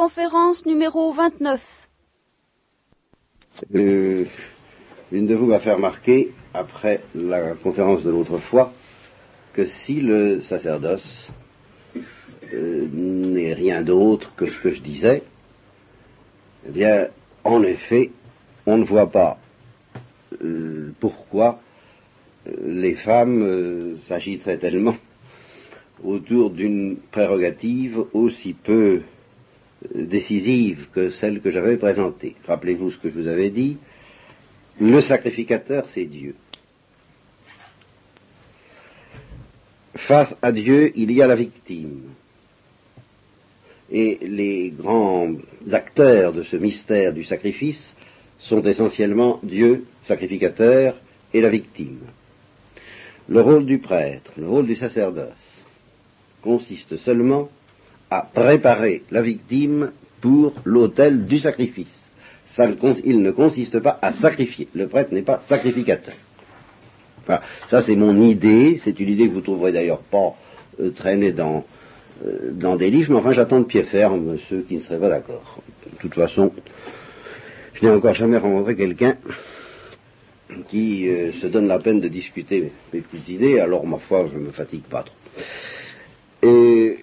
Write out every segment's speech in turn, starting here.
conférence numéro 29. Euh, L'une de vous m'a fait remarquer, après la conférence de l'autre fois, que si le sacerdoce euh, n'est rien d'autre que ce que je disais, eh bien, en effet, on ne voit pas euh, pourquoi les femmes s'agiteraient tellement autour d'une prérogative aussi peu décisive que celle que j'avais présentée. Rappelez-vous ce que je vous avais dit. Le sacrificateur, c'est Dieu. Face à Dieu, il y a la victime. Et les grands acteurs de ce mystère du sacrifice sont essentiellement Dieu, sacrificateur, et la victime. Le rôle du prêtre, le rôle du sacerdoce, consiste seulement à préparer la victime pour l'autel du sacrifice. Ça ne il ne consiste pas à sacrifier. Le prêtre n'est pas sacrificateur. Voilà. Ça, c'est mon idée. C'est une idée que vous trouverez d'ailleurs pas euh, traînée dans, euh, dans des livres, mais enfin, j'attends de pied ferme ceux qui ne seraient pas d'accord. De toute façon, je n'ai encore jamais rencontré quelqu'un qui euh, se donne la peine de discuter mes petites idées, alors ma foi, je ne me fatigue pas trop. Et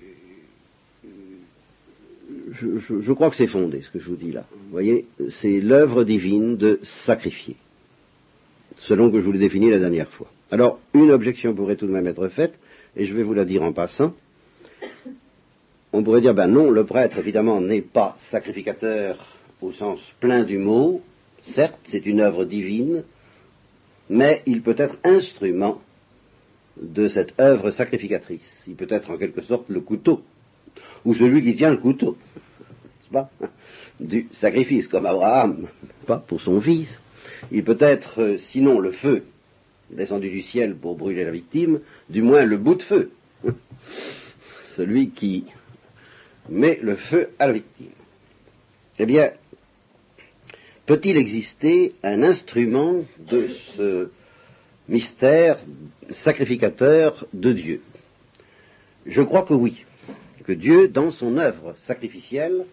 je, crois que c'est fondé ce que je vous dis là. Vous voyez, c'est l'œuvre divine de sacrifier, selon que je vous l'ai défini la dernière fois. Alors, une objection pourrait tout de même être faite, et je vais vous la dire en passant. On pourrait dire, ben non, le prêtre, évidemment, n'est pas sacrificateur au sens plein du mot. Certes, c'est une œuvre divine, mais il peut être instrument de cette œuvre sacrificatrice. Il peut être en quelque sorte le couteau, ou celui qui tient le couteau, pas du sacrifice, comme Abraham, pas, pour son fils. Il peut être, euh, sinon le feu descendu du ciel pour brûler la victime, du moins le bout de feu, celui qui met le feu à la victime. Eh bien, peut-il exister un instrument de ce mystère sacrificateur de Dieu? Je crois que oui, que Dieu, dans son œuvre sacrificielle,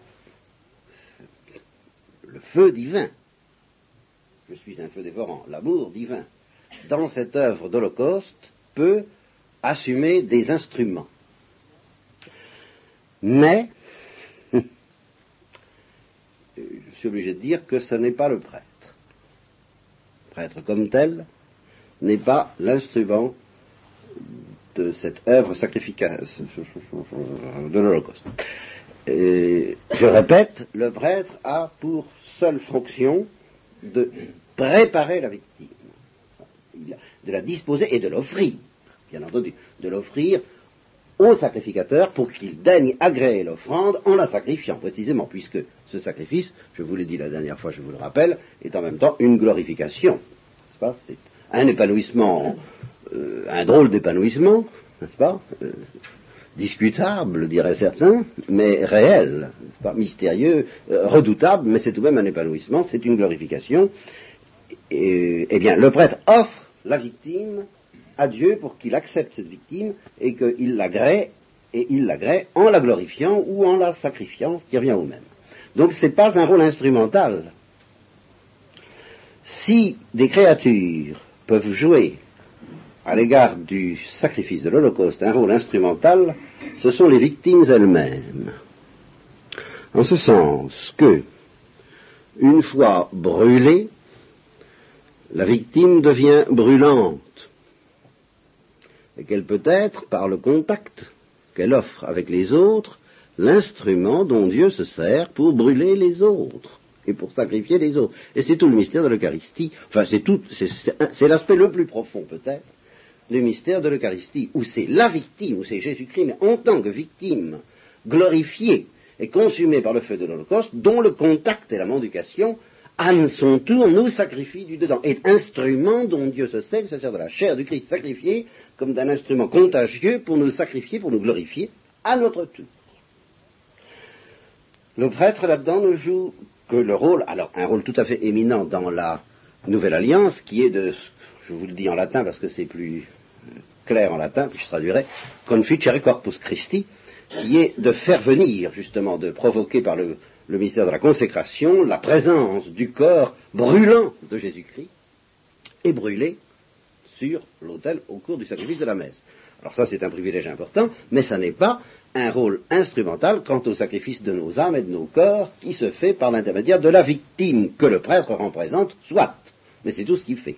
le feu divin, je suis un feu dévorant, l'amour divin, dans cette œuvre d'Holocauste, peut assumer des instruments. Mais, je suis obligé de dire que ce n'est pas le prêtre. Le prêtre comme tel n'est pas l'instrument de cette œuvre sacrificale de l'Holocauste. Et je répète, le prêtre a pour seule fonction de préparer la victime, de la disposer et de l'offrir, bien entendu, de l'offrir au sacrificateur pour qu'il daigne agréer l'offrande en la sacrifiant, précisément, puisque ce sacrifice, je vous l'ai dit la dernière fois, je vous le rappelle, est en même temps une glorification. C'est un épanouissement, euh, un drôle d'épanouissement, n'est-ce pas? Euh, Discutable, diraient certains, mais réel, pas mystérieux, euh, redoutable, mais c'est tout de même un épanouissement, c'est une glorification. Eh bien, le prêtre offre la victime à Dieu pour qu'il accepte cette victime et qu'il l'agrée, et il l'agrée en la glorifiant ou en la sacrifiant, ce qui revient au même. Donc ce n'est pas un rôle instrumental. Si des créatures peuvent jouer à l'égard du sacrifice de l'Holocauste un rôle instrumental, ce sont les victimes elles-mêmes. En ce sens que, une fois brûlée, la victime devient brûlante et qu'elle peut être, par le contact qu'elle offre avec les autres, l'instrument dont Dieu se sert pour brûler les autres et pour sacrifier les autres. Et c'est tout le mystère de l'Eucharistie. Enfin, c'est tout, c'est, c'est l'aspect le plus profond peut-être du mystère de l'Eucharistie, où c'est la victime, où c'est Jésus-Christ, mais en tant que victime glorifiée et consumée par le feu de l'Holocauste, dont le contact et la mendication à son tour, nous sacrifie du dedans, est instrument dont Dieu se sert, se sert de la chair du Christ sacrifié comme d'un instrument contagieux pour nous sacrifier, pour nous glorifier à notre tour. Le prêtre là-dedans ne joue que le rôle, alors un rôle tout à fait éminent dans la Nouvelle Alliance, qui est de, je vous le dis en latin parce que c'est plus clair en latin, puis je traduirai, conficere corpus Christi, qui est de faire venir, justement, de provoquer par le, le mystère de la consécration la présence du corps brûlant de Jésus-Christ et brûlé sur l'autel au cours du sacrifice de la messe. Alors ça, c'est un privilège important, mais ça n'est pas un rôle instrumental quant au sacrifice de nos âmes et de nos corps qui se fait par l'intermédiaire de la victime que le prêtre représente, soit. Mais c'est tout ce qu'il fait.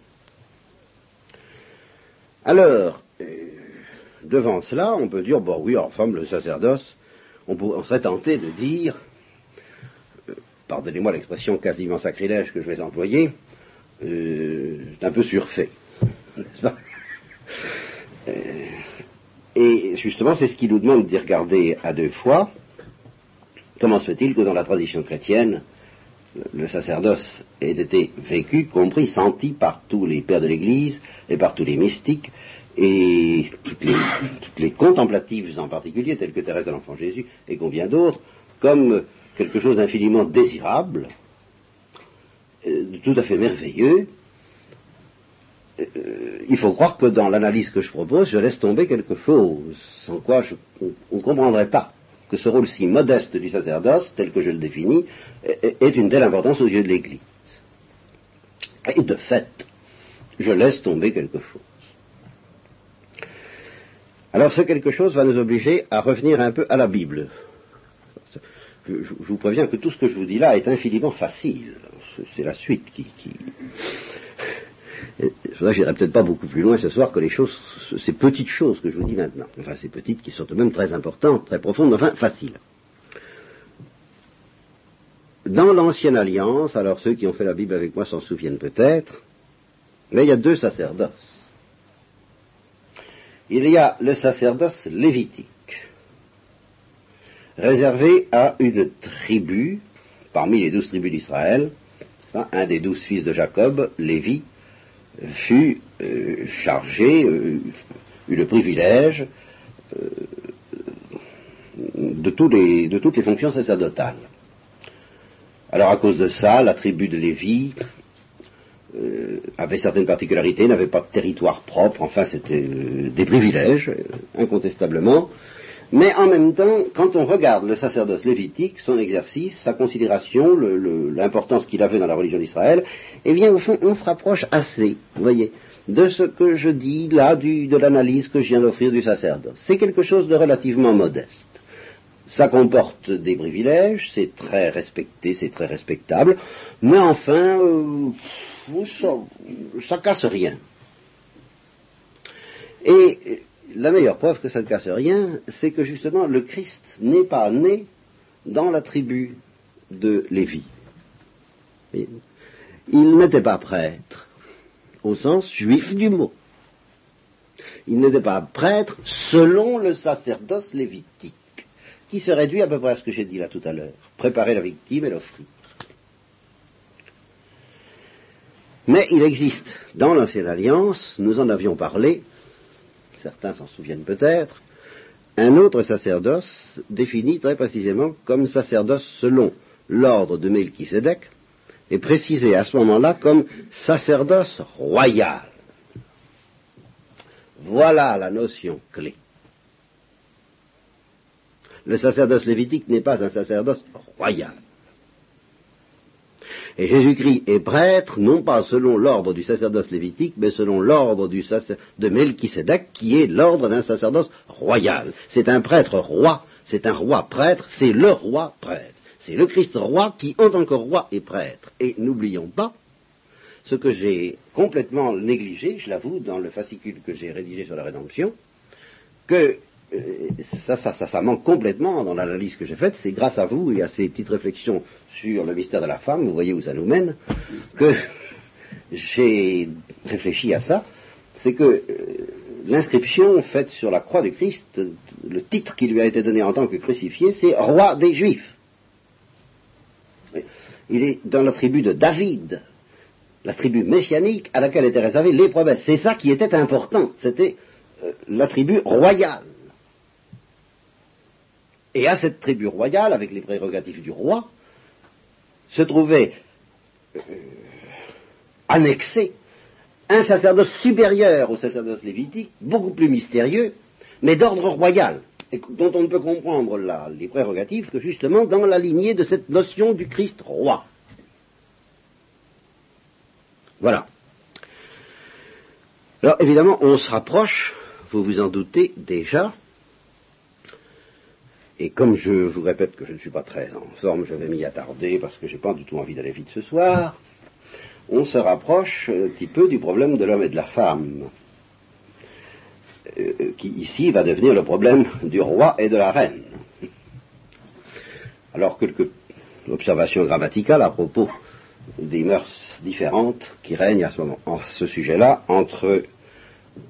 Alors, euh, devant cela, on peut dire, bon oui, enfin, le sacerdoce, on, serait tenté de dire, euh, pardonnez-moi l'expression quasiment sacrilège que je vais employer, euh, un peu surfait. N'est-ce pas? Et justement, c'est ce qui nous demande d'y regarder à deux fois. Comment se fait-il que dans la tradition chrétienne, le sacerdoce ait été vécu, compris, senti par tous les pères de l'Église et par tous les mystiques et toutes les, contemplatives en particulier, telles que Thérèse de l'Enfant Jésus et combien d'autres, comme quelque chose d'infiniment désirable, euh, tout à fait merveilleux, euh, il faut croire que dans l'analyse que je propose, je laisse tomber quelque chose, sans quoi on ne comprendrait pas que ce rôle si modeste du sacerdoce, tel que je le définis, est une telle importance aux yeux de l'Église. Et de fait, je laisse tomber quelque chose. Alors ce quelque chose va nous obliger à revenir un peu à la Bible. Je, vous préviens que tout ce que je vous dis là est infiniment facile. C'est la suite qui, je n'irai peut-être pas beaucoup plus loin ce soir que les choses, ces petites choses que je vous dis maintenant. Enfin, ces petites qui sont tout de même très importantes, très profondes, enfin faciles. Dans l'Ancienne Alliance, alors ceux qui ont fait la Bible avec moi s'en souviennent peut-être, mais il y a deux sacerdoces. Il y a le sacerdoce lévitique, réservé à une tribu, parmi les douze tribus d'Israël, un des douze fils de Jacob, Lévi, fut euh, chargé, euh, eut le privilège euh, de, de, toutes les fonctions sacerdotales. Alors à cause de ça, la tribu de Lévi avait certaines particularités, n'avait pas de territoire propre, enfin c'était des privilèges, incontestablement, mais en même temps, quand on regarde le sacerdoce lévitique, son exercice, sa considération, l'importance qu'il avait dans la religion d'Israël, eh bien, au fond, on se rapproche assez, vous voyez, de ce que je dis là, de l'analyse que je viens d'offrir du sacerdoce. C'est quelque chose de relativement modeste. Ça comporte des privilèges, c'est très respecté, c'est très respectable, mais enfin, euh, ça, ça casse rien. Et la meilleure preuve que ça ne casse rien, c'est que justement le Christ n'est pas né dans la tribu de Lévi. Il n'était pas prêtre au sens juif du mot. Il n'était pas prêtre selon le sacerdoce lévitique, qui se réduit à peu près à ce que j'ai dit là tout à l'heure, préparer la victime et l'offrir. Mais il existe dans l'Ancienne Alliance, nous en avions parlé, certains s'en souviennent peut-être, un autre sacerdoce défini très précisément comme sacerdoce selon l'ordre de Melchisédek, et précisé à ce moment-là comme sacerdoce royal. Voilà la notion clé. Le sacerdoce lévitique n'est pas un sacerdoce royal. Et Jésus-Christ est prêtre, non pas selon l'ordre du sacerdoce lévitique, mais selon l'ordre de Melchisédek, qui est l'ordre d'un sacerdoce royal. C'est un prêtre roi, c'est un roi prêtre, c'est le roi prêtre. C'est le Christ roi qui, en que roi, est prêtre. Et n'oublions pas ce que j'ai complètement négligé, je l'avoue, dans le fascicule que j'ai rédigé sur la rédemption, que ça, ça, ça, ça, manque complètement dans l'analyse que j'ai faite. C'est grâce à vous et à ces petites réflexions sur le mystère de la femme, vous voyez où ça nous mène, que j'ai réfléchi à ça. C'est que euh, l'inscription faite sur la croix de Christ, le titre qui lui a été donné en tant que crucifié, c'est roi des Juifs. Il est dans la tribu de David, la tribu messianique à laquelle étaient réservées les promesses. C'est ça qui était important. C'était euh, la tribu royale. Et à cette tribu royale, avec les prérogatives du roi, se trouvait euh, annexé un sacerdoce supérieur au sacerdoce lévitique, beaucoup plus mystérieux, mais d'ordre royal. et dont on ne peut comprendre les prérogatives que justement dans la lignée de cette notion du Christ roi. Voilà. Alors évidemment, on se rapproche, vous vous en doutez déjà, et comme je vous répète que je ne suis pas très en forme, je vais m'y attarder parce que je n'ai pas du tout envie d'aller vite ce soir, on se rapproche un petit peu du problème de l'homme et de la femme, euh, qui ici va devenir le problème du roi et de la reine. Alors quelques observations grammaticales à propos des mœurs différentes qui règnent à ce moment, en ce sujet-là, entre euh,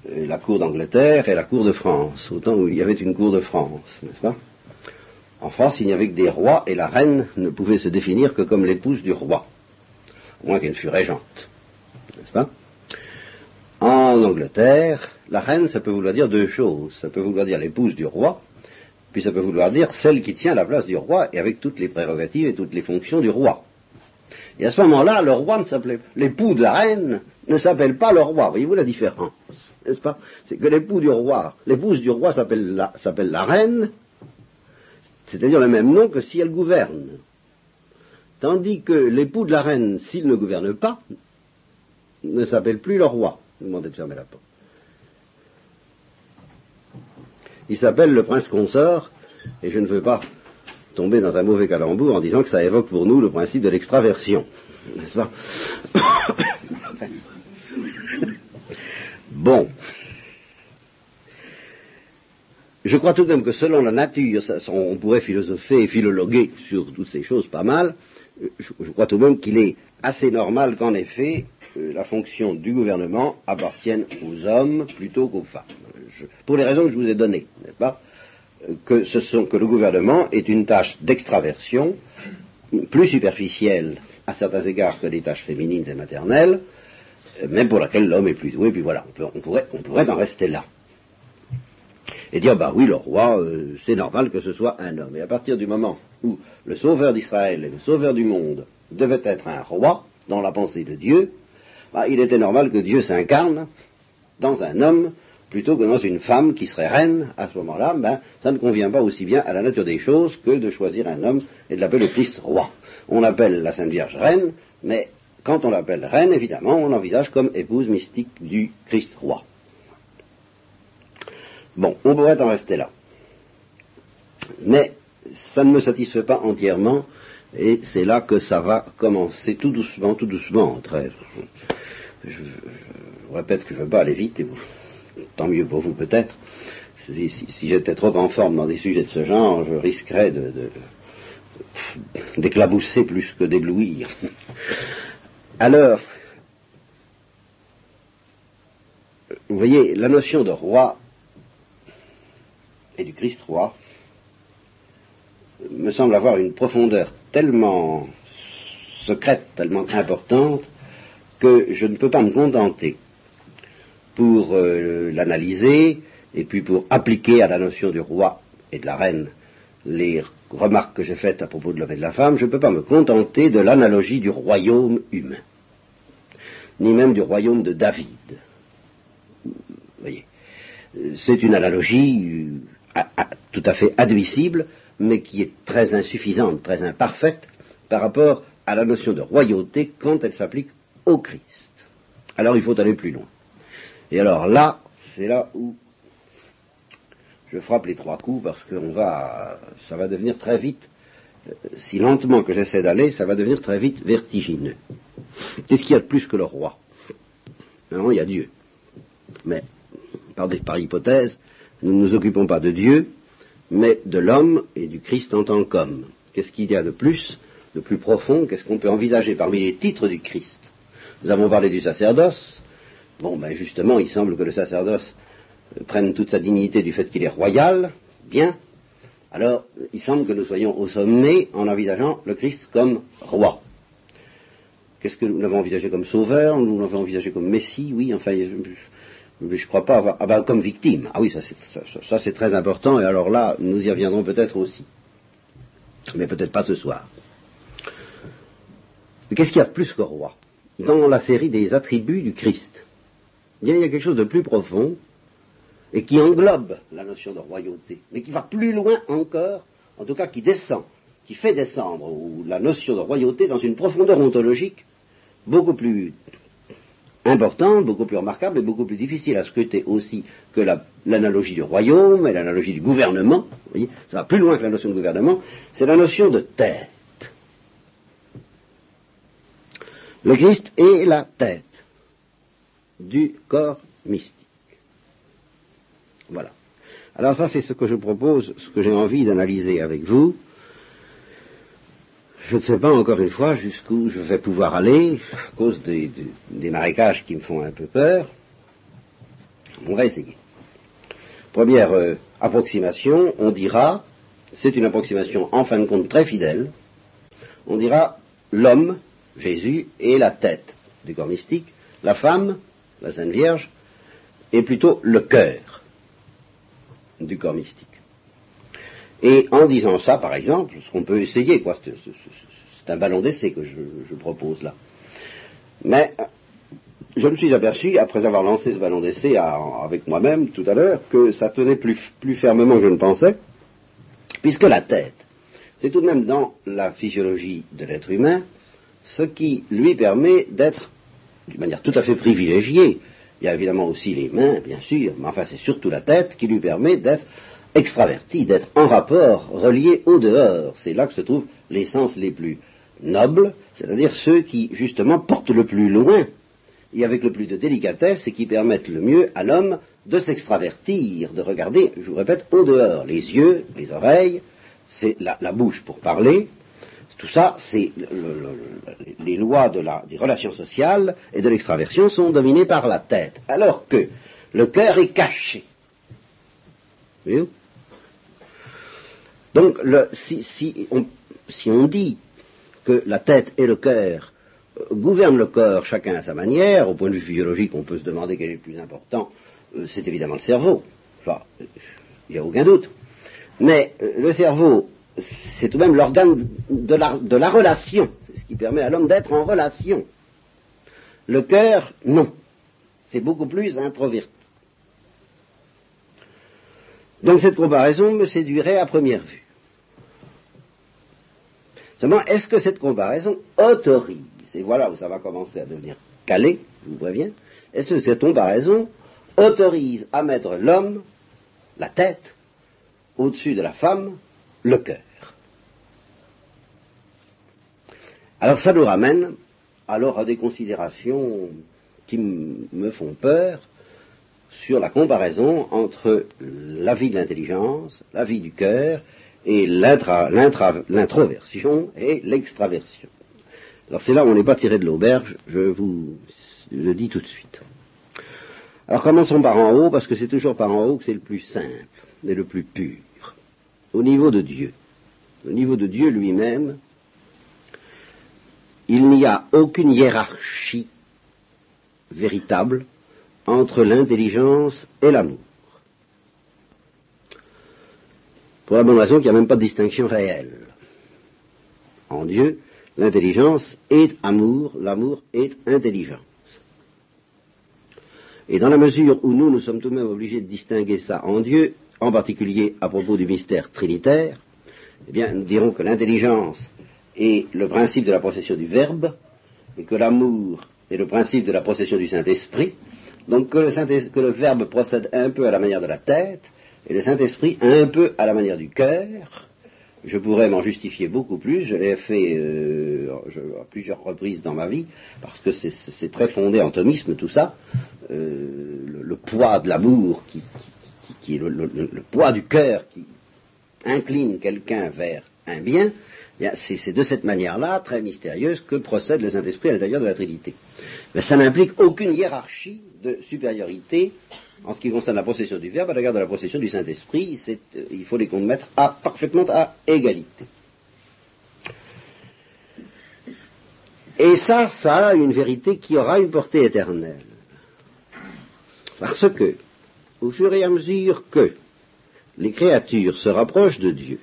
la cour d'Angleterre et la cour de France, autant où il y avait une cour de France, n'est-ce pas? En France, il n'y avait que des rois et la reine ne pouvait se définir que comme l'épouse du roi, au moins qu'elle fût régente, n'est-ce pas? En Angleterre, la reine, ça peut vouloir dire deux choses. Ça peut vouloir dire l'épouse du roi, puis ça peut vouloir dire celle qui tient la place du roi et avec toutes les prérogatives et toutes les fonctions du roi. Et à ce moment-là, le roi ne s'appelait, l'époux de la reine ne s'appelle pas le roi. Voyez-vous la différence, n'est-ce pas? C'est que l'époux du roi, l'épouse du roi s'appelle la, s'appelle la reine, c'est-à-dire le même nom que si elle gouverne. Tandis que l'époux de la reine, s'il ne gouverne pas, ne s'appelle plus le roi. Demandez de fermer la porte. Il s'appelle le prince consort, et je ne veux pas tomber dans un mauvais calembour en disant que ça évoque pour nous le principe de l'extraversion. N'est-ce pas Bon. Je crois tout de même que selon la nature, on pourrait philosopher et philologuer sur toutes ces choses pas mal. Je, crois tout de même qu'il est assez normal qu'en effet, euh, la fonction du gouvernement appartienne aux hommes plutôt qu'aux femmes. pour les raisons que je vous ai données, n'est-ce pas sont, que le gouvernement est une tâche d'extraversion plus superficielle à certains égards que les tâches féminines et maternelles, mais pour laquelle l'homme est plus doué, puis voilà, on, pourrait, en rester là. Et dire, bah oui, le roi, euh, c'est normal que ce soit un homme. Et à partir du moment où le sauveur d'Israël et le sauveur du monde devait être un roi dans la pensée de Dieu, bah, il était normal que Dieu s'incarne dans un homme plutôt que dans une femme qui serait reine, à ce moment-là, ben, ça ne convient pas aussi bien à la nature des choses que de choisir un homme et de l'appeler le Christ roi. On appelle la Sainte Vierge reine, mais quand on l'appelle reine, évidemment, on l'envisage comme épouse mystique du Christ roi. Bon, on pourrait en rester là. Mais ça ne me satisfait pas entièrement, et c'est là que ça va commencer tout doucement, tout doucement. Je, je, répète que je ne veux pas aller vite, et tant mieux pour vous peut-être. Si, j'étais trop en forme dans des sujets de ce genre, je risquerais d'éclabousser plus que d'éblouir. Alors, vous voyez, la notion de roi et du Christ roi me semble avoir une profondeur tellement secrète, tellement importante, que je ne peux pas me contenter pour euh, l'analyser et puis pour appliquer à la notion du roi et de la reine les remarques que j'ai faites à propos de l'homme et de la femme, je ne peux pas me contenter de l'analogie du royaume humain, ni même du royaume de David. Vous voyez, c'est une analogie euh, tout à fait admissible, mais qui est très insuffisante, très imparfaite par rapport à la notion de royauté quand elle s'applique au Christ. Alors il faut aller plus loin. Et alors là, c'est là où je frappe les trois coups parce que ça va devenir très vite, euh, si lentement que j'essaie d'aller, ça va devenir très vite vertigineux. Qu'est-ce qu'il y a de plus que le roi? Non, il y a Dieu. Mais, par, par hypothèse, nous ne nous occupons pas de Dieu, mais de l'homme et du Christ en tant qu'homme. Qu'est-ce qu'il y a de plus, de plus profond Qu'est-ce qu'on peut envisager parmi les titres du Christ Nous avons parlé du sacerdoce, Bon, ben justement, il semble que le sacerdoce euh, prenne toute sa dignité du fait qu'il est royal, bien. Alors, il semble que nous soyons au sommet en envisageant le Christ comme roi. Qu'est-ce que nous l'avons envisagé comme sauveur? Nous l'avons envisagé comme Messie? Oui, enfin, je ne crois pas avoir... Ah ben, comme victime. Ah oui, ça c'est très important, et alors là, nous y reviendrons peut-être aussi. Mais peut-être pas ce soir. Mais qu'est-ce qu'il y a de plus que roi Dans la série des attributs du Christ, il y a quelque chose de plus profond et qui englobe la notion de royauté, mais qui va plus loin encore, en tout cas qui descend, qui fait descendre la notion de royauté dans une profondeur ontologique beaucoup plus importante, beaucoup plus remarquable et beaucoup plus difficile à scruter aussi que l'analogie du royaume et l'analogie du gouvernement. Vous voyez, ça va plus loin que la notion de gouvernement, c'est la notion de tête. Le Christ est la tête du corps mystique. Voilà. Alors ça, c'est ce que je propose, ce que j'ai envie d'analyser avec vous. Je ne sais pas encore une fois jusqu'où je vais pouvoir aller, à cause des, marécages qui me font un peu peur. On va essayer. Première euh, approximation, on dira, c'est une approximation en fin de compte très fidèle, on dira l'homme, Jésus, est la tête du corps mystique, la femme, la Sainte Vierge, est plutôt le cœur du corps mystique. Et en disant ça, par exemple, ce qu'on peut essayer, quoi, c'est un ballon d'essai que je, propose là. Mais je me suis aperçu, après avoir lancé ce ballon d'essai avec moi-même tout à l'heure, que ça tenait plus, plus fermement que je ne pensais, puisque la tête, c'est tout de même dans la physiologie de l'être humain ce qui lui permet d'être d'une manière tout à fait privilégiée. Il y a évidemment aussi les mains, bien sûr, mais enfin c'est surtout la tête qui lui permet d'être extraverti, d'être en rapport, relié au dehors. C'est là que se trouvent les sens les plus nobles, c'est-à-dire ceux qui justement portent le plus loin et avec le plus de délicatesse et qui permettent le mieux à l'homme de s'extravertir, de regarder, je vous répète, au dehors. Les yeux, les oreilles, c'est la bouche pour parler, tout ça, c'est les lois des relations sociales et de l'extraversion sont dominées par la tête, alors que le cœur est caché. Donc, si, on, dit que la tête et le cœur euh, gouvernent le corps chacun à sa manière, au point de vue physiologique, on peut se demander quel est le plus important, euh, c'est évidemment le cerveau. Enfin, il n'y a aucun doute. Mais euh, le cerveau c'est tout de même l'organe de la, relation. C'est ce qui permet à l'homme d'être en relation. Le cœur, non. C'est beaucoup plus introverti. Donc cette comparaison me séduirait à première vue. Seulement, est-ce que cette comparaison autorise, et voilà où ça va commencer à devenir calé, je vous préviens, est-ce que cette comparaison autorise à mettre l'homme, la tête, au-dessus de la femme, le cœur? Alors ça nous ramène alors à des considérations qui me font peur sur la comparaison entre la vie de l'intelligence, la vie du cœur, et l'introversion et l'extraversion. Alors c'est là où on n'est pas tiré de l'auberge, je vous le dis tout de suite. Alors commençons par en haut, parce que c'est toujours par en haut que c'est le plus simple et le plus pur. Au niveau de Dieu. Au niveau de Dieu lui-même, il n'y a aucune hiérarchie véritable entre l'intelligence et l'amour. Pour la bonne raison qu'il n'y a même pas de distinction réelle. En Dieu, l'intelligence est amour, l'amour est intelligence. Et dans la mesure où nous, nous sommes tout de même obligés de distinguer ça en Dieu, en particulier à propos du mystère trinitaire, eh bien, nous dirons que l'intelligence est le principe de la procession du Verbe, et que l'amour est le principe de la procession du Saint-Esprit, donc que le, que le, Verbe procède un peu à la manière de la tête, et le Saint-Esprit un peu à la manière du cœur. Je pourrais m'en justifier beaucoup plus, je l'ai fait euh, à plusieurs reprises dans ma vie, parce que c'est très fondé en thomisme tout ça, euh, le, poids de l'amour qui, le poids du cœur qui incline quelqu'un vers un bien, c'est de cette manière-là, très mystérieuse, que procède le Saint-Esprit à l'intérieur de la Trinité. Mais ça n'implique aucune hiérarchie de supériorité en ce qui concerne la possession du Verbe à l'égard de la possession du Saint-Esprit. Euh, il faut les mettre à, parfaitement à égalité. Et ça, ça a une vérité qui aura une portée éternelle. Parce que, au fur et à mesure que les créatures se rapprochent de Dieu,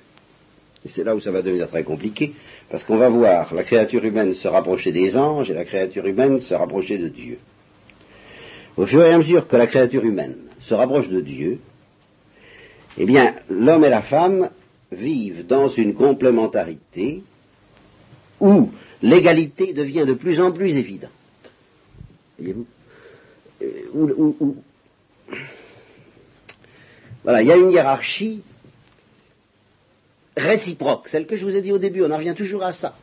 et c'est là où ça va devenir très compliqué, parce qu'on va voir la créature humaine se rapprocher des anges et la créature humaine se rapprocher de Dieu. Au fur et à mesure que la créature humaine se rapproche de Dieu, eh bien, l'homme et la femme vivent dans une complémentarité où l'égalité devient de plus en plus évidente. Voyez-vous? Euh, Voilà, il y a une hiérarchie réciproque, celle que je vous ai dit au début, on en revient toujours à ça.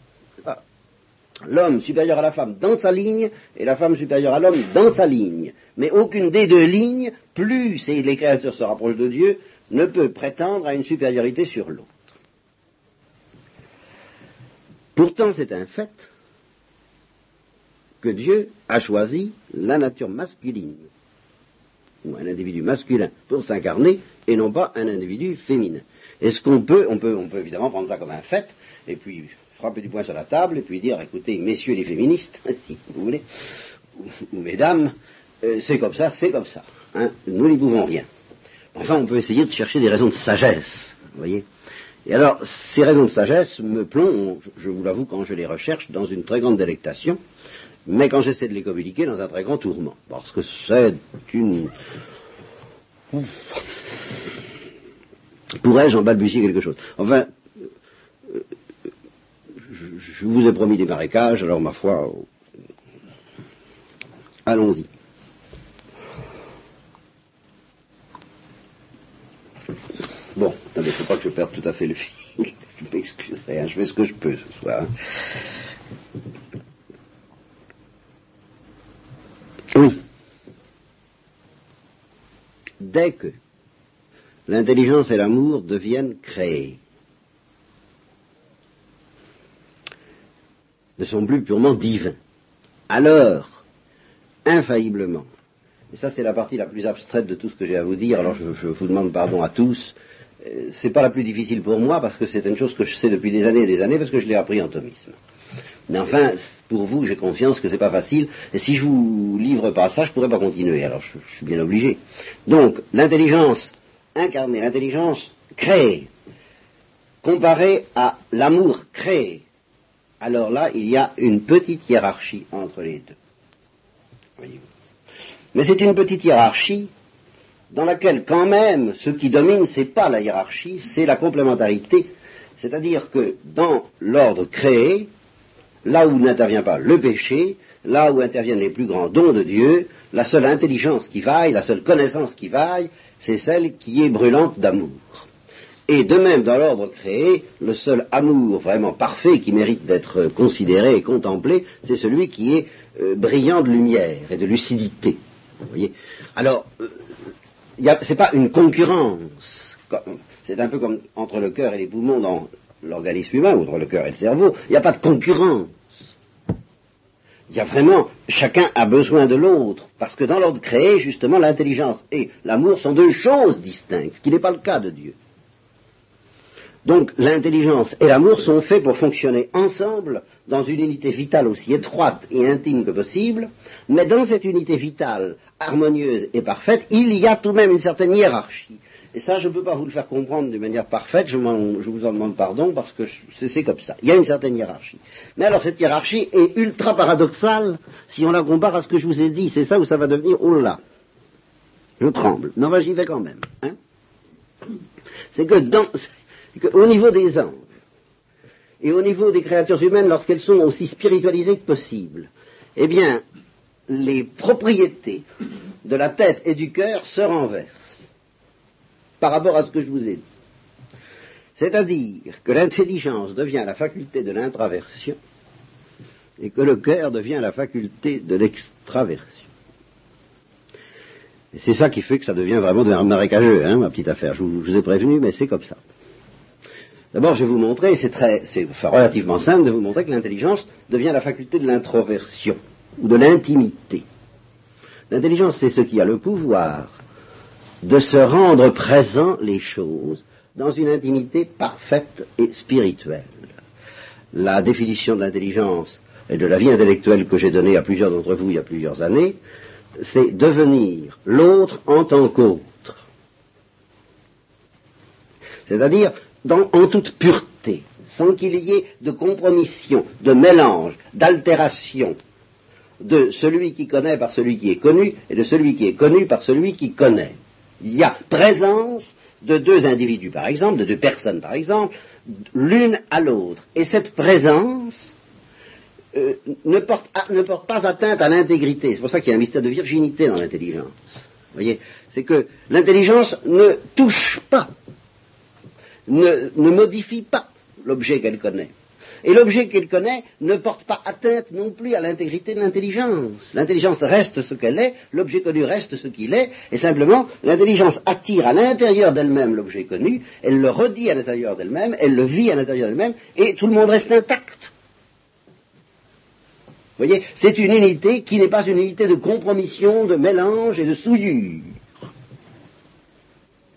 L'homme supérieur à la femme dans sa ligne et la femme supérieure à l'homme dans sa ligne. Mais aucune des deux lignes, plus les créatures se rapprochent de Dieu, ne peut prétendre à une supériorité sur l'autre. Pourtant, c'est un fait que Dieu a choisi la nature masculine, ou un individu masculin, pour s'incarner, et non pas un individu féminin. Est-ce qu'on peut, on peut, on peut évidemment prendre ça comme un fait, et puis frapper du poing sur la table, et puis dire, écoutez, messieurs les féministes, si vous voulez, ou, mesdames, euh, c'est comme ça, c'est comme ça. Hein, nous n'y pouvons rien. Enfin, on peut essayer de chercher des raisons de sagesse, vous voyez. Et alors, ces raisons de sagesse me plongent, je vous l'avoue, quand je les recherche, dans une très grande délectation, mais quand j'essaie de les communiquer, dans un très grand tourment. Parce que c'est une... Pourrais-je en balbutier quelque chose? Enfin, je vous ai promis des marécages, alors ma foi, allons-y. Bon, il ne faut pas que je perde tout à fait le fil. je m'excuserai, hein, je fais ce que je peux ce soir. Oui. Dès que l'intelligence et l'amour deviennent créés, ne sont plus purement divins, alors, infailliblement, et ça c'est la partie la plus abstraite de tout ce que j'ai à vous dire, alors je, vous demande pardon à tous, euh, c'est pas la plus difficile pour moi parce que c'est une chose que je sais depuis des années et des années parce que je l'ai appris en thomisme. Mais enfin, pour vous, j'ai confiance que c'est pas facile. Et si je vous livre pas ça, je pourrais pas continuer. Alors, je, suis bien obligé. Donc, l'intelligence incarnée, l'intelligence créée, comparée à l'amour créé, alors là, il y a une petite hiérarchie entre les deux. Voyez-vous. Mais c'est une petite hiérarchie dans laquelle quand même ce qui domine, ce n'est pas la hiérarchie, c'est la complémentarité. C'est-à-dire que dans l'ordre créé, là où n'intervient pas le péché, là où interviennent les plus grands dons de Dieu, la seule intelligence qui vaille, la seule connaissance qui vaille, c'est celle qui est brûlante d'amour. Et de même, dans l'ordre créé, le seul amour vraiment parfait qui mérite d'être considéré et contemplé, c'est celui qui est euh, brillant de lumière et de lucidité. Vous voyez? Alors, euh, c'est pas une concurrence. C'est un peu comme entre le cœur et les poumons dans l'organisme humain, ou entre le cœur et le cerveau. Il n'y a pas de concurrence. Il y a vraiment, chacun a besoin de l'autre, parce que dans l'ordre créé, justement, l'intelligence et l'amour sont deux choses distinctes, ce qui n'est pas le cas de Dieu. Donc l'intelligence et l'amour sont faits pour fonctionner ensemble dans une unité vitale aussi étroite et intime que possible, mais dans cette unité vitale harmonieuse et parfaite, il y a tout de même une certaine hiérarchie. Et ça, je ne peux pas vous le faire comprendre de manière parfaite, je, vous en demande pardon parce que c'est comme ça. Il y a une certaine hiérarchie. Mais alors cette hiérarchie est ultra paradoxale si on la compare à ce que je vous ai dit. C'est ça où ça va devenir, oh je tremble. Non, j'y vais quand même. Hein c'est que au niveau des anges et au niveau des créatures humaines, lorsqu'elles sont aussi spiritualisées que possible, eh bien, les propriétés de la tête et du cœur se renversent par rapport à ce que je vous ai dit. C'est-à-dire que l'intelligence devient la faculté de l'intraversion et que le cœur devient la faculté de l'extraversion. Et c'est ça qui fait que ça devient vraiment marécageux, hein, ma petite affaire. Je vous, je vous ai prévenu, mais c'est comme ça. D'abord, je vais vous montrer, c'est très, c'est relativement simple de vous montrer que l'intelligence devient la faculté de l'introversion ou de l'intimité. L'intelligence, c'est ce qui a le pouvoir de se rendre présent les choses dans une intimité parfaite et spirituelle. La définition de l'intelligence et de la vie intellectuelle que j'ai donnée à plusieurs d'entre vous il y a plusieurs années, c'est devenir l'autre en tant qu'autre. C'est-à-dire en toute pureté, sans qu'il y ait de compromission, de mélange, d'altération, de celui qui connaît par celui qui est connu et de celui qui est connu par celui qui connaît. Il y a présence de deux individus, par exemple, de deux personnes, par exemple, l'une à l'autre. Et cette présence euh, ne, porte, pas atteinte à l'intégrité. C'est pour ça qu'il y a un mystère de virginité dans l'intelligence. Vous voyez C'est que l'intelligence ne touche pas, ne modifie pas l'objet qu'elle connaît. Et l'objet qu'elle connaît ne porte pas atteinte non plus à l'intégrité de l'intelligence. L'intelligence reste ce qu'elle est, l'objet connu reste ce qu'il est, et simplement l'intelligence attire à l'intérieur d'elle-même l'objet connu, elle le redit à l'intérieur d'elle-même, elle le vit à l'intérieur d'elle-même, et tout le monde reste intact. Vous voyez, c'est une unité qui n'est pas une unité de compromission, de mélange et de souillure.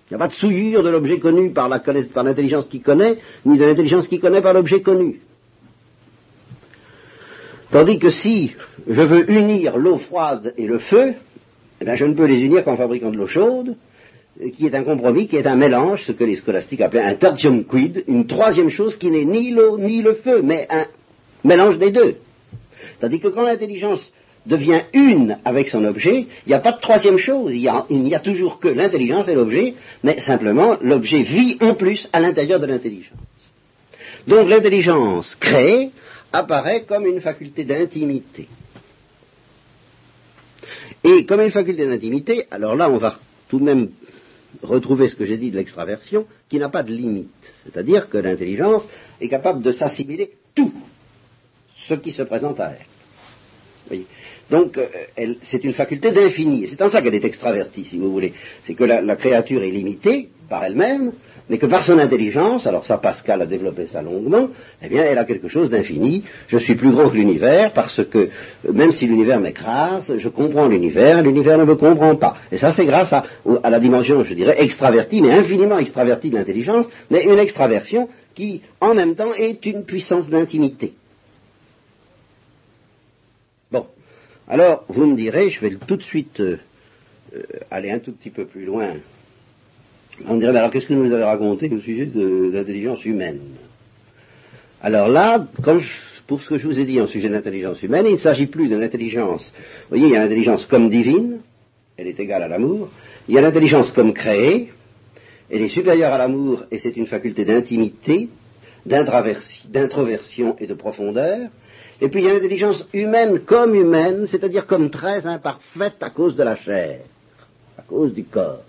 Il n'y a pas de souillure de l'objet connu par l'intelligence qui connaît, ni de l'intelligence qui connaît par l'objet connu. Tandis que si je veux unir l'eau froide et le feu, eh bien je ne peux les unir qu'en fabriquant de l'eau chaude, qui est un compromis, qui est un mélange, ce que les scolastiques appelaient un tertium quid, une troisième chose qui n'est ni l'eau ni le feu, mais un mélange des deux. Tandis que quand l'intelligence devient une avec son objet, il n'y a pas de troisième chose, il n'y a, a, toujours que l'intelligence et l'objet, mais simplement l'objet vit en plus à l'intérieur de l'intelligence. Donc l'intelligence créée apparaît comme une faculté d'intimité. Et comme une faculté d'intimité, alors là on va tout de même retrouver ce que j'ai dit de l'extraversion, qui n'a pas de limite. C'est-à-dire que l'intelligence est capable de s'assimiler tout ce qui se présente à elle. Donc, euh, c'est une faculté d'infini. C'est en ça qu'elle est extravertie, si vous voulez. C'est que la, créature est limitée par elle-même, mais que par son intelligence, alors ça Pascal a développé ça longuement, eh bien elle a quelque chose d'infini. Je suis plus grand que l'univers parce que même si l'univers m'écrase, je comprends l'univers, l'univers ne me comprend pas. Et ça c'est grâce à, à, la dimension, je dirais, extravertie, mais infiniment extravertie de l'intelligence, mais une extraversion qui en même temps est une puissance d'intimité. Bon. Alors, vous me direz, je vais tout de suite euh, euh, aller un tout petit peu plus loin. On dirait, mais alors qu'est-ce que vous nous avez raconté au sujet de, l'intelligence humaine? Alors là, pour ce que je vous ai dit en sujet de l'intelligence humaine, il ne s'agit plus de l'intelligence. Vous voyez, il y a l'intelligence comme divine, elle est égale à l'amour. Il y a l'intelligence comme créée, elle est supérieure à l'amour et c'est une faculté d'intimité, d'introversion et de profondeur. Et puis il y a l'intelligence humaine comme humaine, c'est-à-dire comme très imparfaite à cause de la chair, à cause du corps.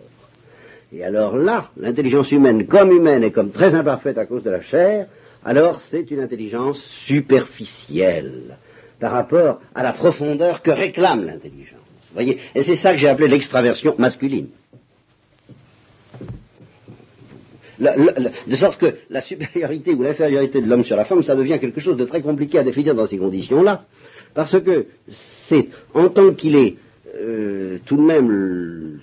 Et alors là, l'intelligence humaine comme humaine et comme très imparfaite à cause de la chair, alors c'est une intelligence superficielle par rapport à la profondeur que réclame l'intelligence. Voyez Et c'est ça que j'ai appelé l'extraversion masculine de sorte que la supériorité ou l'infériorité de l'homme sur la femme, ça devient quelque chose de très compliqué à définir dans ces conditions-là, parce que c'est en tant qu'il est euh, tout de même,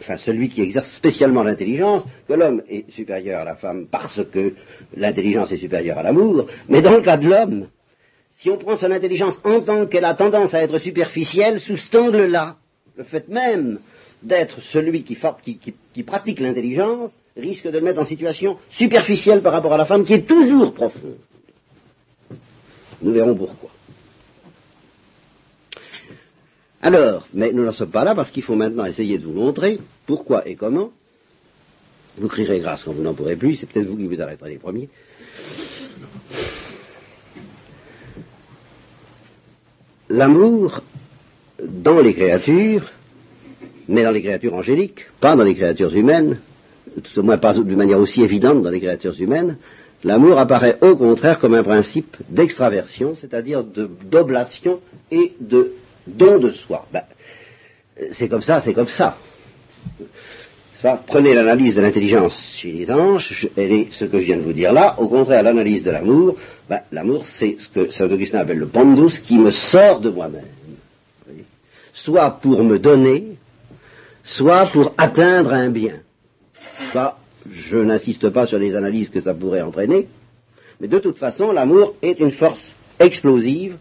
enfin celui qui exerce spécialement l'intelligence, que l'homme est supérieur à la femme parce que l'intelligence est supérieure à l'amour, mais dans le cas de l'homme, si on prend son intelligence en tant qu'elle a tendance à être superficielle, sous cet angle-là, le fait même d'être celui qui pratique l'intelligence, risque de le mettre en situation superficielle par rapport à la femme qui est toujours profonde. Nous verrons pourquoi. Alors, mais nous n'en sommes pas là parce qu'il faut maintenant essayer de vous montrer pourquoi et comment. Vous crierez grâce quand vous n'en pourrez plus, c'est peut-être vous qui vous arrêterez les premiers. L'amour dans les créatures, mais dans les créatures angéliques, pas dans les créatures humaines, tout au moins pas de manière aussi évidente dans les créatures humaines, l'amour apparaît au contraire comme un principe d'extraversion, c'est-à-dire d'oblation et de don de soi. Ben, c'est comme ça, c'est comme ça. Prenez l'analyse de l'intelligence chez les anges, elle est ce que je viens de vous dire là. Au contraire, l'analyse de l'amour, ben, l'amour c'est ce que Saint Augustin appelle le pandus qui me sort de moi-même. Soit pour me donner, soit pour atteindre un bien. Ça, je n'insiste pas sur les analyses que ça pourrait entraîner, mais de toute façon, l'amour est une force explosive,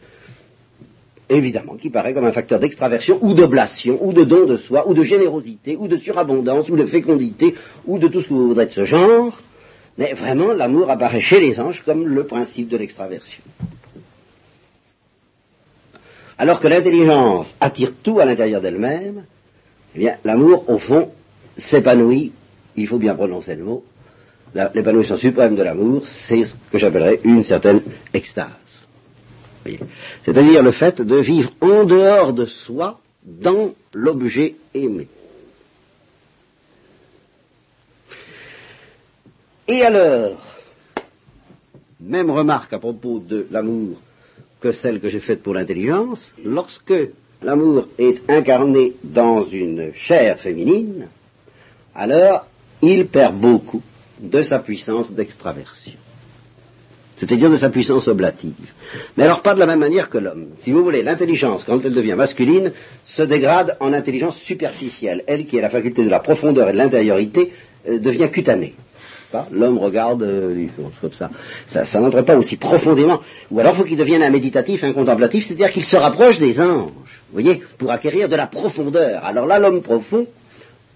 évidemment, qui paraît comme un facteur d'extraversion ou d'oblation, ou de don de soi, ou de générosité, ou de surabondance, ou de fécondité, ou de tout ce que vous voudrez de ce genre, mais vraiment, l'amour apparaît chez les anges comme le principe de l'extraversion. Alors que l'intelligence attire tout à l'intérieur d'elle-même, eh bien, l'amour, au fond, s'épanouit, il faut bien prononcer le mot, l'épanouissement suprême de l'amour, c'est ce que j'appellerais une certaine extase. C'est-à-dire le fait de vivre en dehors de soi, dans l'objet aimé. Et alors, même remarque à propos de l'amour que celle que j'ai faite pour l'intelligence, lorsque l'amour est incarné dans une chair féminine, alors il perd beaucoup de sa puissance d'extraversion. C'est-à-dire de sa puissance oblative. Mais alors pas de la même manière que l'homme. Si vous voulez, l'intelligence, quand elle devient masculine, se dégrade en intelligence superficielle. Elle, qui est la faculté de la profondeur et de l'intériorité, euh, devient cutanée. L'homme regarde euh, comme ça. Ça, n'entre pas aussi profondément. Ou alors faut qu'il devienne un méditatif, un contemplatif, c'est-à-dire qu'il se rapproche des anges, vous voyez, pour acquérir de la profondeur. Alors là, l'homme profond,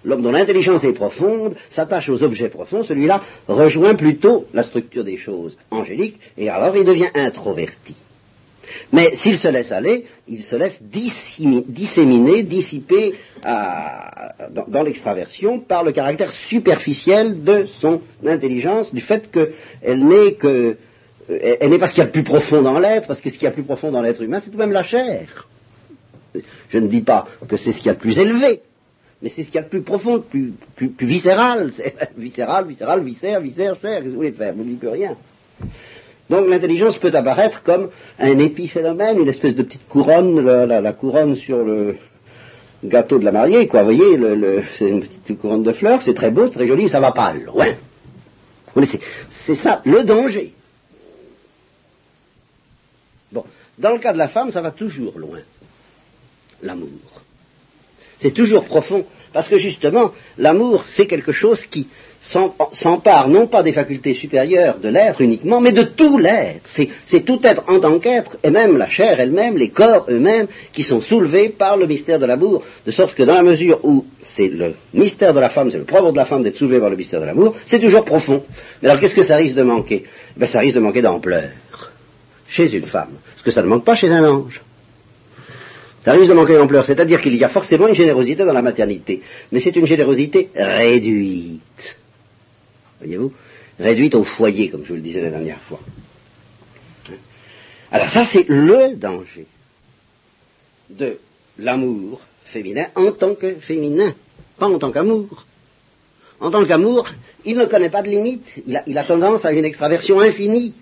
l'homme dont l'intelligence est profonde, s'attache aux objets profonds, celui-là rejoint plutôt la structure des choses angéliques, et alors il devient introverti. Mais s'il se laisse aller, il se laisse disséminer, dissiper dans, l'extraversion par le caractère superficiel de son intelligence, du fait qu'elle n'est que euh, n'est pas ce qu'il y a de plus profond dans l'être, parce que ce qu'il y a de plus profond dans l'être humain, c'est tout de même la chair. Je ne dis pas que c'est ce qu'il y a de plus élevé, mais c'est ce qu'il y a de plus profond, plus, plus, viscéral. viscéral, viscéral, viscère, viscère, chair, qu'est-ce que vous voulez faire? Vous ne dites plus rien. Donc l'intelligence peut apparaître comme un épiphénomène, une espèce de petite couronne, la, couronne sur le gâteau de la mariée, quoi. Vous voyez, c'est une petite couronne de fleurs, c'est très beau, c'est très joli, ça va pas loin. C'est ça, le danger. Bon, dans le cas de la femme, ça va toujours loin, l'amour. C'est toujours profond, parce que justement, l'amour, c'est quelque chose qui s'empare non pas des facultés supérieures de l'être uniquement, mais de tout l'être. C'est tout être en tant qu'être, et même la chair elle-même, les corps eux-mêmes, qui sont soulevés par le mystère de l'amour, de sorte que dans la mesure où c'est le mystère de la femme, c'est le propre de la femme d'être soulevé par le mystère de l'amour, c'est toujours profond. Mais alors qu'est-ce que ça risque de manquer? Ben, Ça risque de manquer d'ampleur chez une femme, ce que ça ne manque pas chez un ange. Ça risque de manquer d'ampleur, c'est-à-dire qu'il y a forcément une générosité dans la maternité, mais c'est une générosité réduite. Voyez-vous? Réduite au foyer, comme je vous le disais la dernière fois. Alors ça, c'est le danger de l'amour féminin en tant que féminin, pas en tant qu'amour. En tant qu'amour, il ne connaît pas de limite, il a, il a, tendance à une extraversion infinie,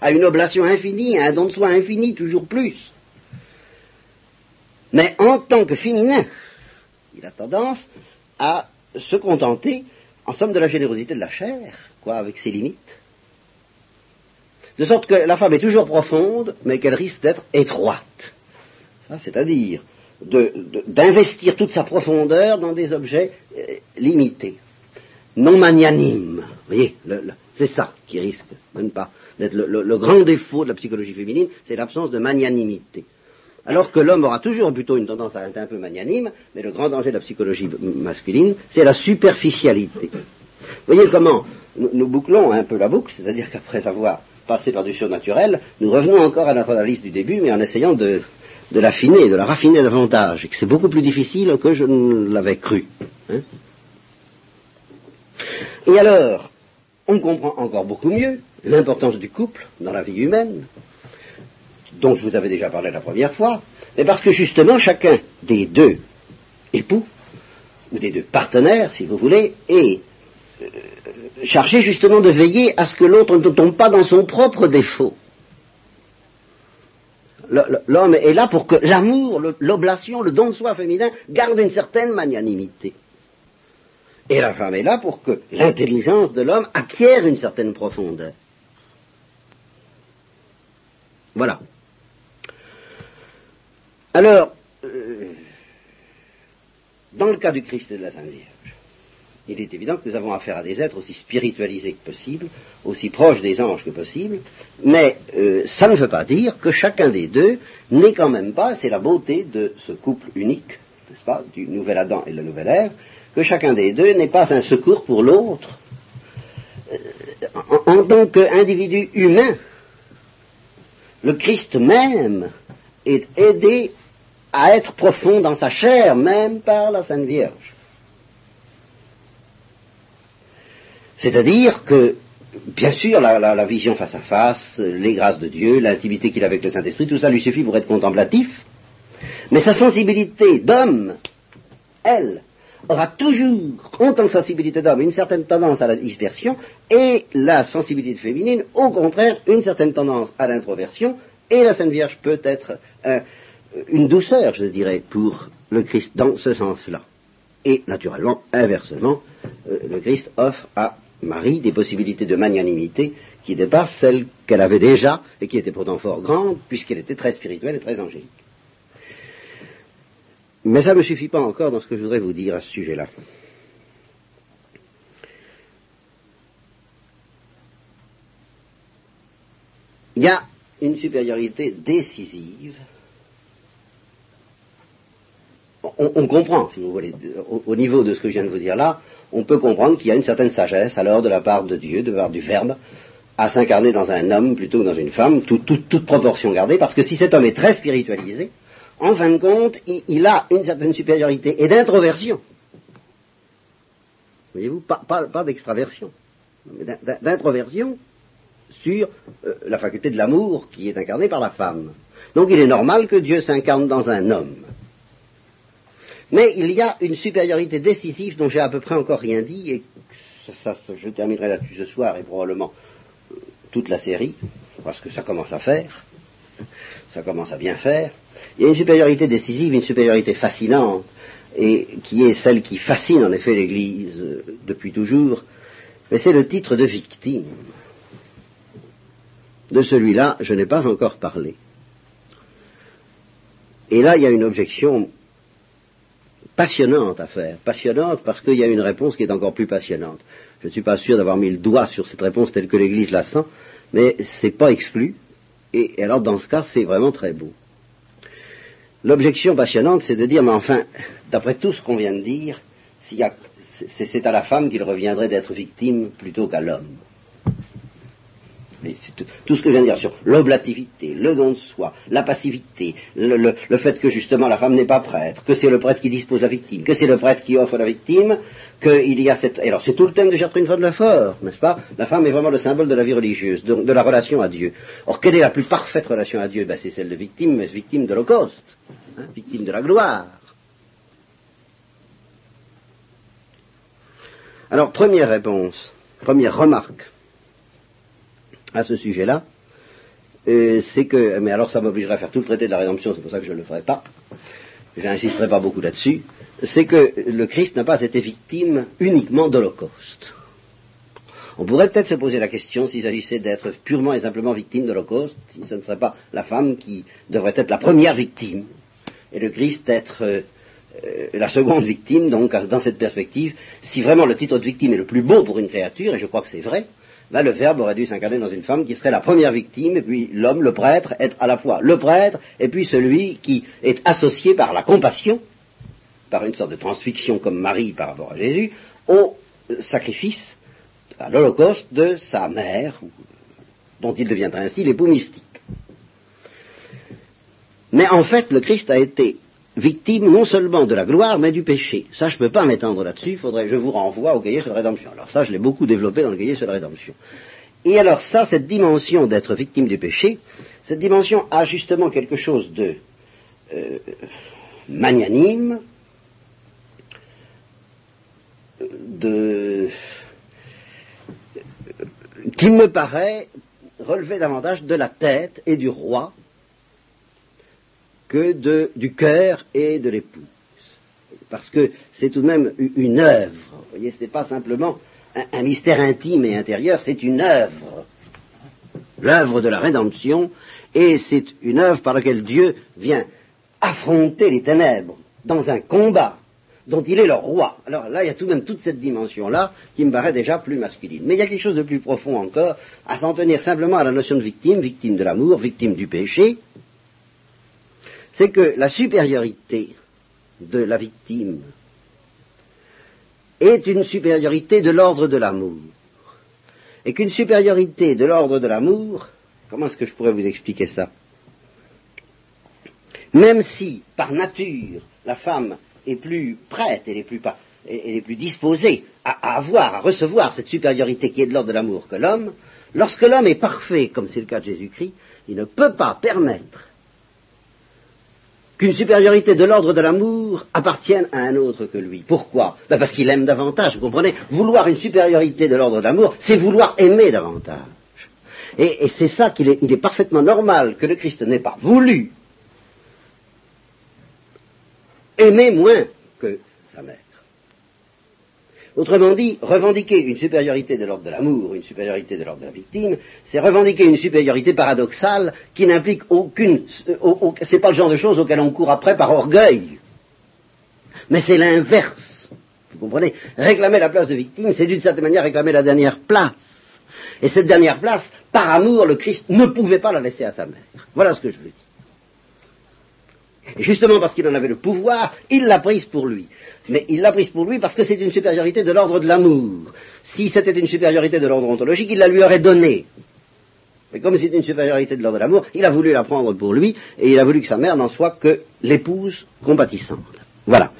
à une oblation infinie, à un don de soi infini, toujours plus. Mais en tant que féminin, il a tendance à se contenter, en somme, de la générosité de la chair, quoi, avec ses limites. De sorte que la femme est toujours profonde, mais qu'elle risque d'être étroite. C'est-à-dire d'investir toute sa profondeur dans des objets euh, limités, non magnanimes. Vous voyez, c'est ça qui risque, même pas, d'être le grand défaut de la psychologie féminine, c'est l'absence de magnanimité alors que l'homme aura toujours plutôt une tendance à être un peu magnanime, mais le grand danger de la psychologie masculine, c'est la superficialité. Voyez comment nous, bouclons un peu la boucle, c'est-à-dire qu'après avoir passé par du surnaturel, nous revenons encore à notre analyse du début, mais en essayant de, l'affiner, de la raffiner davantage, et que c'est beaucoup plus difficile que je ne l'avais cru. Hein. et alors, on comprend encore beaucoup mieux l'importance du couple dans la vie humaine, dont je vous avais déjà parlé la première fois, mais parce que justement chacun des deux époux, ou des deux partenaires, si vous voulez, est euh, chargé justement de veiller à ce que l'autre ne tombe pas dans son propre défaut. L'homme est là pour que l'amour, l'oblation, le don de soi féminin garde une certaine magnanimité. Et la femme est là pour que l'intelligence de l'homme acquiert une certaine profondeur. Voilà. Alors, euh, dans le cas du Christ et de la Sainte Vierge, il est évident que nous avons affaire à des êtres aussi spiritualisés que possible, aussi proches des anges que possible, mais euh, ça ne veut pas dire que chacun des deux n'est quand même pas, c'est la beauté de ce couple unique, n'est-ce pas, du nouvel Adam et de la nouvelle ère, que chacun des deux n'est pas un secours pour l'autre euh, en, en tant qu'individu humain. Le Christ même est aidé à être profond dans sa chair, même par la Sainte Vierge. C'est-à-dire que, bien sûr, la, vision face à face, les grâces de Dieu, l'intimité qu'il a avec le Saint-Esprit, tout ça lui suffit pour être contemplatif, mais sa sensibilité d'homme, elle, aura toujours, en tant que sensibilité d'homme, une certaine tendance à la dispersion, et la sensibilité féminine, au contraire, une certaine tendance à l'introversion, et la Sainte Vierge peut être une douceur, je dirais, pour le Christ dans ce sens-là. Et naturellement, inversement, euh, le Christ offre à Marie des possibilités de magnanimité qui dépassent celles qu'elle avait déjà et qui étaient pourtant fort grandes puisqu'elle était très spirituelle et très angélique. Mais ça ne me suffit pas encore dans ce que je voudrais vous dire à ce sujet-là. Il y a une supériorité décisive. On, comprend, si vous voulez, au, niveau de ce que je viens de vous dire là, on peut comprendre qu'il y a une certaine sagesse alors de la part de Dieu, de la part du Verbe, à s'incarner dans un homme plutôt que dans une femme, toute proportion gardée, parce que si cet homme est très spiritualisé, en fin de compte, il, a une certaine supériorité et d'introversion. Voyez-vous, pas, d'extraversion, mais d'introversion sur euh, la faculté de l'amour qui est incarnée par la femme. Donc il est normal que Dieu s'incarne dans un homme. Mais il y a une supériorité décisive dont j'ai à peu près encore rien dit, et ça, je terminerai là-dessus ce soir et probablement euh, toute la série, parce que ça commence à faire, ça commence à bien faire. Il y a une supériorité décisive, une supériorité fascinante, et qui est celle qui fascine en effet l'Église euh, depuis toujours, mais c'est le titre de victime. De celui-là, je n'ai pas encore parlé. Et là, il y a une objection passionnante à faire. Passionnante parce qu'il y a une réponse qui est encore plus passionnante. Je ne suis pas sûr d'avoir mis le doigt sur cette réponse telle que l'Église la sent, mais ce n'est pas exclu. Et, alors, dans ce cas, c'est vraiment très beau. L'objection passionnante, c'est de dire, mais enfin, d'après tout ce qu'on vient de dire, c'est à la femme qu'il reviendrait d'être victime plutôt qu'à l'homme tout, ce que je viens de dire sur l'oblativité, le don de soi, la passivité, le, fait que justement la femme n'est pas prêtre, que c'est le prêtre qui dispose la victime, que c'est le prêtre qui offre la victime, qu'il y a cette... Alors c'est tout le thème de Gertrude von Lefort, n'est-ce pas? La femme est vraiment le symbole de la vie religieuse, de, la relation à Dieu. Or, quelle est la plus parfaite relation à Dieu? Ben, C'est celle de victime, mais victime de l'Holocauste, hein, victime de la gloire. Alors, première réponse, première remarque à ce sujet-là, euh, c'est que, mais alors ça m'obligerait à faire tout le traité de la rédemption, c'est pour ça que je ne le ferai pas, je n'insisterai pas beaucoup là-dessus, c'est que le Christ n'a pas été victime uniquement d'Holocauste. On pourrait peut-être se poser la question s'il s'agissait d'être purement et simplement victime de l'Holocauste, si ce ne serait pas la femme qui devrait être la première victime, et le Christ être euh, euh, la seconde victime, donc dans cette perspective, si vraiment le titre de victime est le plus beau pour une créature, et je crois que c'est vrai, Là, le Verbe aurait dû s'incarner dans une femme qui serait la première victime, et puis l'homme, le prêtre, être à la fois le prêtre, et puis celui qui est associé par la compassion, par une sorte de transfixion comme Marie par rapport à Jésus, au sacrifice, à l'Holocauste de sa mère, dont il deviendra ainsi l'époux mystique. Mais en fait, le Christ a été victime non seulement de la gloire, mais du péché. Ça, je ne peux pas m'étendre là-dessus, faudrait, je vous renvoie au cahier sur la rédemption. Alors ça, je l'ai beaucoup développé dans le cahier sur la rédemption. Et alors ça, cette dimension d'être victime du péché, cette dimension a justement quelque chose de euh, magnanime, de, qui me paraît relever davantage de la tête et du roi que de, du cœur et de l'épouse. Parce que c'est tout de même une œuvre. Vous voyez, ce n'est pas simplement un, mystère intime et intérieur, c'est une œuvre. L'œuvre de la rédemption, et c'est une œuvre par laquelle Dieu vient affronter les ténèbres dans un combat dont il est le roi. Alors là, il y a tout de même toute cette dimension-là qui me paraît déjà plus masculine. Mais il y a quelque chose de plus profond encore, à s'en tenir simplement à la notion de victime, victime de l'amour, victime du péché, c'est que la supériorité de la victime est une supériorité de l'ordre de l'amour. Et qu'une supériorité de l'ordre de l'amour, comment est-ce que je pourrais vous expliquer ça? Même si, par nature, la femme est plus prête, elle est plus, disposée à, avoir, à recevoir cette supériorité qui est de l'ordre de l'amour que l'homme, lorsque l'homme est parfait, comme c'est le cas de Jésus-Christ, il ne peut pas permettre qu'une supériorité de l'ordre de l'amour appartienne à un autre que lui. Pourquoi? Ben Parce qu'il aime davantage, vous comprenez? Vouloir une supériorité de l'ordre de l'amour, c'est vouloir aimer davantage. Et, c'est ça qu'il est, parfaitement normal que le Christ n'ait pas voulu aimer moins que sa mère. Autrement dit, revendiquer une supériorité de l'ordre de l'amour, une supériorité de l'ordre de la victime, c'est revendiquer une supériorité paradoxale qui n'implique aucune. Euh, c'est pas le genre de choses auxquelles on court après par orgueil. Mais c'est l'inverse. Vous comprenez? Réclamer la place de victime, c'est d'une certaine manière réclamer la dernière place. Et cette dernière place, par amour, le Christ ne pouvait pas la laisser à sa mère. Voilà ce que je veux dire. Et justement parce qu'il en avait le pouvoir, il l'a prise pour lui. Mais il l'a prise pour lui parce que c'est une supériorité de l'ordre de l'amour. Si c'était une supériorité de l'ordre ontologique, il la lui aurait donnée. Mais comme c'est une supériorité de l'ordre de l'amour, il a voulu la prendre pour lui, et il a voulu que sa mère n'en soit que l'épouse compatissante. Voilà.